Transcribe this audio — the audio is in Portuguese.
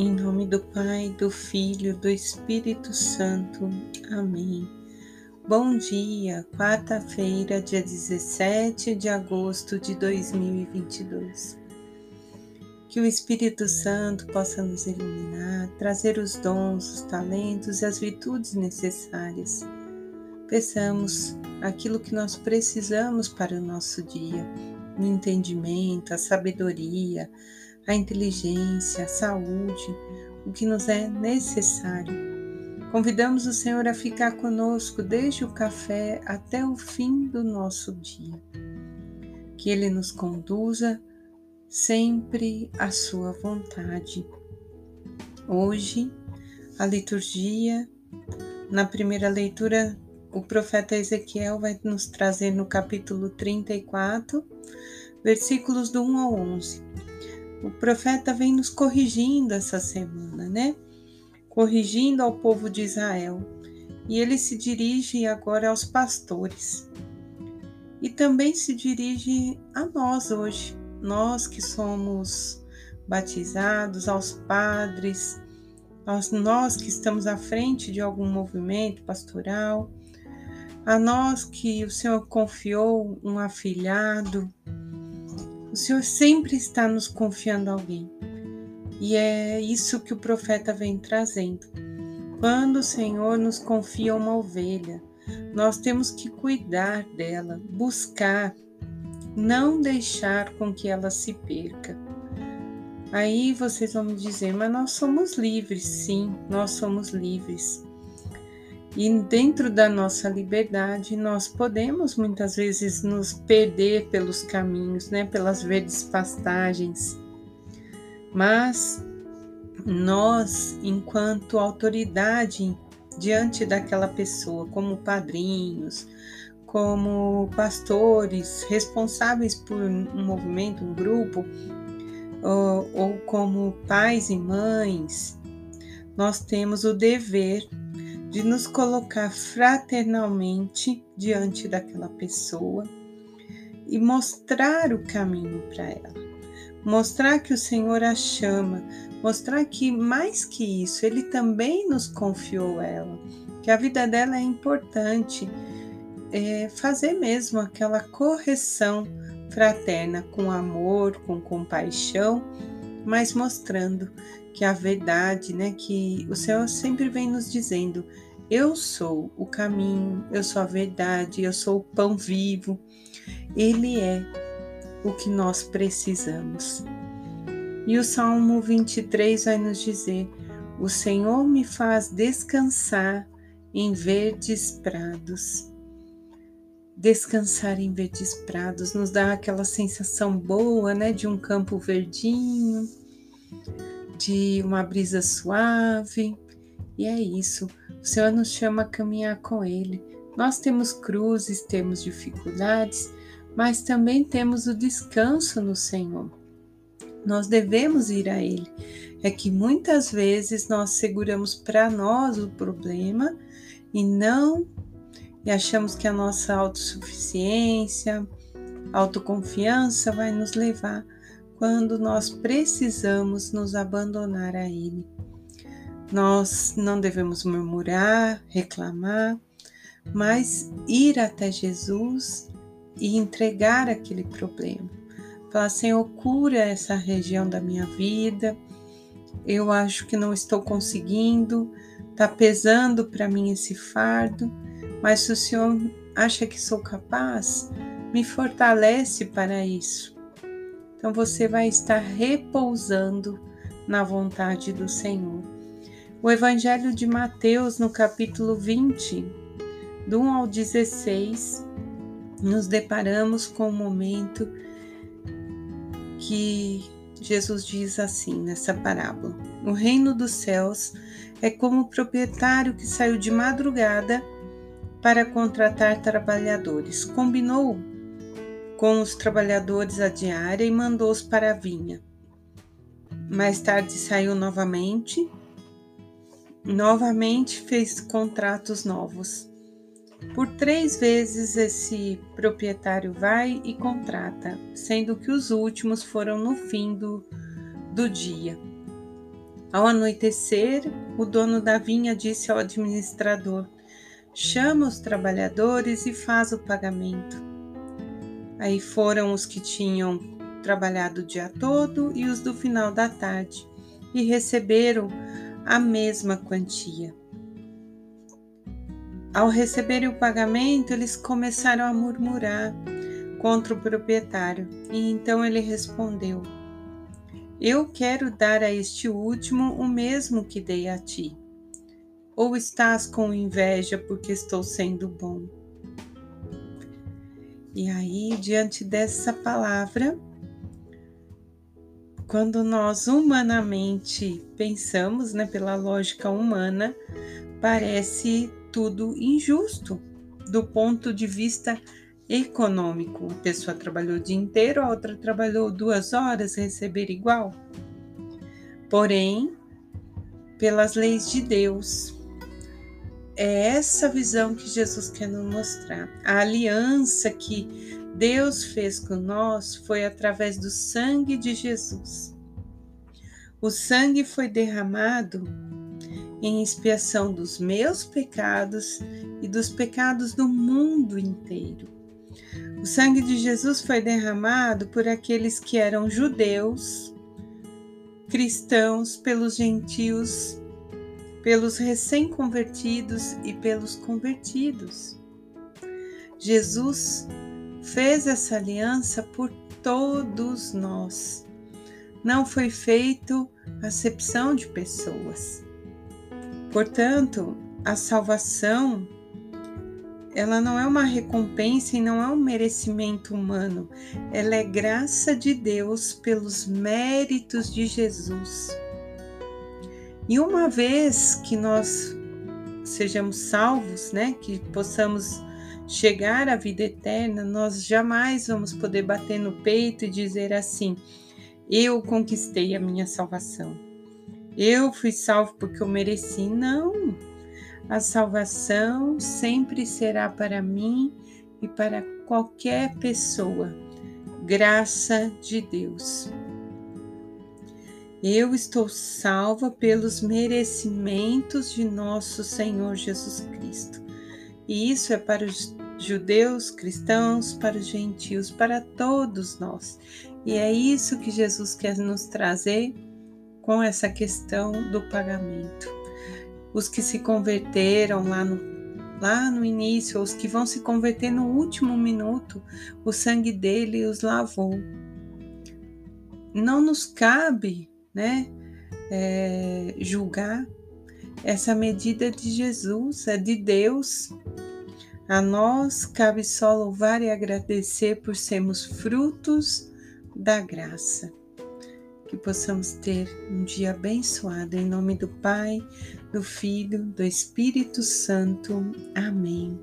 Em nome do Pai, do Filho, do Espírito Santo. Amém. Bom dia, quarta-feira, dia 17 de agosto de 2022. Que o Espírito Santo possa nos iluminar, trazer os dons, os talentos e as virtudes necessárias. Peçamos aquilo que nós precisamos para o nosso dia, o entendimento, a sabedoria, a inteligência, a saúde, o que nos é necessário. Convidamos o Senhor a ficar conosco desde o café até o fim do nosso dia. Que Ele nos conduza sempre à Sua vontade. Hoje, a liturgia, na primeira leitura, o profeta Ezequiel vai nos trazer no capítulo 34, versículos do 1 ao 11 o profeta vem nos corrigindo essa semana, né? Corrigindo ao povo de Israel. E ele se dirige agora aos pastores. E também se dirige a nós hoje, nós que somos batizados, aos padres, aos nós que estamos à frente de algum movimento pastoral, a nós que o Senhor confiou um afilhado, o Senhor sempre está nos confiando alguém. E é isso que o profeta vem trazendo. Quando o Senhor nos confia uma ovelha, nós temos que cuidar dela, buscar, não deixar com que ela se perca. Aí vocês vão me dizer, mas nós somos livres, sim, nós somos livres. E dentro da nossa liberdade, nós podemos muitas vezes nos perder pelos caminhos, né, pelas verdes pastagens. Mas nós, enquanto autoridade diante daquela pessoa, como padrinhos, como pastores responsáveis por um movimento, um grupo, ou, ou como pais e mães, nós temos o dever de nos colocar fraternalmente diante daquela pessoa e mostrar o caminho para ela. Mostrar que o Senhor a chama, mostrar que mais que isso, Ele também nos confiou ela, que a vida dela é importante, é fazer mesmo aquela correção fraterna com amor, com compaixão, mas mostrando que a verdade, né, que o Senhor sempre vem nos dizendo: eu sou o caminho, eu sou a verdade, eu sou o pão vivo. Ele é o que nós precisamos. E o Salmo 23 vai nos dizer: O Senhor me faz descansar em verdes prados. Descansar em verdes prados nos dá aquela sensação boa, né, de um campo verdinho, de uma brisa suave. E é isso. O Senhor nos chama a caminhar com Ele. Nós temos cruzes, temos dificuldades, mas também temos o descanso no Senhor. Nós devemos ir a Ele. É que muitas vezes nós seguramos para nós o problema e não e achamos que a nossa autossuficiência, autoconfiança vai nos levar quando nós precisamos nos abandonar a Ele. Nós não devemos murmurar, reclamar, mas ir até Jesus e entregar aquele problema. Falar, Senhor, cura essa região da minha vida. Eu acho que não estou conseguindo, está pesando para mim esse fardo, mas se o Senhor acha que sou capaz, me fortalece para isso. Então você vai estar repousando na vontade do Senhor. O Evangelho de Mateus, no capítulo 20, do 1 ao 16, nos deparamos com um momento que Jesus diz assim nessa parábola: O reino dos céus é como o proprietário que saiu de madrugada para contratar trabalhadores. Combinou com os trabalhadores a diária e mandou-os para a vinha. Mais tarde saiu novamente, novamente fez contratos novos. Por três vezes esse proprietário vai e contrata, sendo que os últimos foram no fim do, do dia. Ao anoitecer, o dono da vinha disse ao administrador: Chama os trabalhadores e faz o pagamento. Aí foram os que tinham trabalhado o dia todo e os do final da tarde, e receberam a mesma quantia. Ao receberem o pagamento, eles começaram a murmurar contra o proprietário, e então ele respondeu: Eu quero dar a este último o mesmo que dei a ti. Ou estás com inveja porque estou sendo bom? E aí, diante dessa palavra, quando nós humanamente pensamos, né, pela lógica humana, parece tudo injusto do ponto de vista econômico. A pessoa trabalhou o dia inteiro, a outra trabalhou duas horas, receber igual. Porém, pelas leis de Deus, é essa visão que Jesus quer nos mostrar. A aliança que Deus fez com nós foi através do sangue de Jesus. O sangue foi derramado em expiação dos meus pecados e dos pecados do mundo inteiro. O sangue de Jesus foi derramado por aqueles que eram judeus, cristãos, pelos gentios, pelos recém-convertidos e pelos convertidos. Jesus fez essa aliança por todos nós. Não foi feito acepção de pessoas. Portanto, a salvação ela não é uma recompensa e não é um merecimento humano. Ela é graça de Deus pelos méritos de Jesus. E uma vez que nós sejamos salvos, né, que possamos chegar à vida eterna, nós jamais vamos poder bater no peito e dizer assim: eu conquistei a minha salvação. Eu fui salvo porque eu mereci. Não. A salvação sempre será para mim e para qualquer pessoa. Graça de Deus. Eu estou salva pelos merecimentos de nosso Senhor Jesus Cristo. E isso é para os judeus, cristãos, para os gentios, para todos nós. E é isso que Jesus quer nos trazer com essa questão do pagamento. Os que se converteram lá no, lá no início, os que vão se converter no último minuto, o sangue dele os lavou. Não nos cabe, né, é, julgar essa medida de Jesus, é de Deus. A nós cabe só louvar e agradecer por sermos frutos da graça. Que possamos ter um dia abençoado em nome do Pai, do Filho, do Espírito Santo. Amém.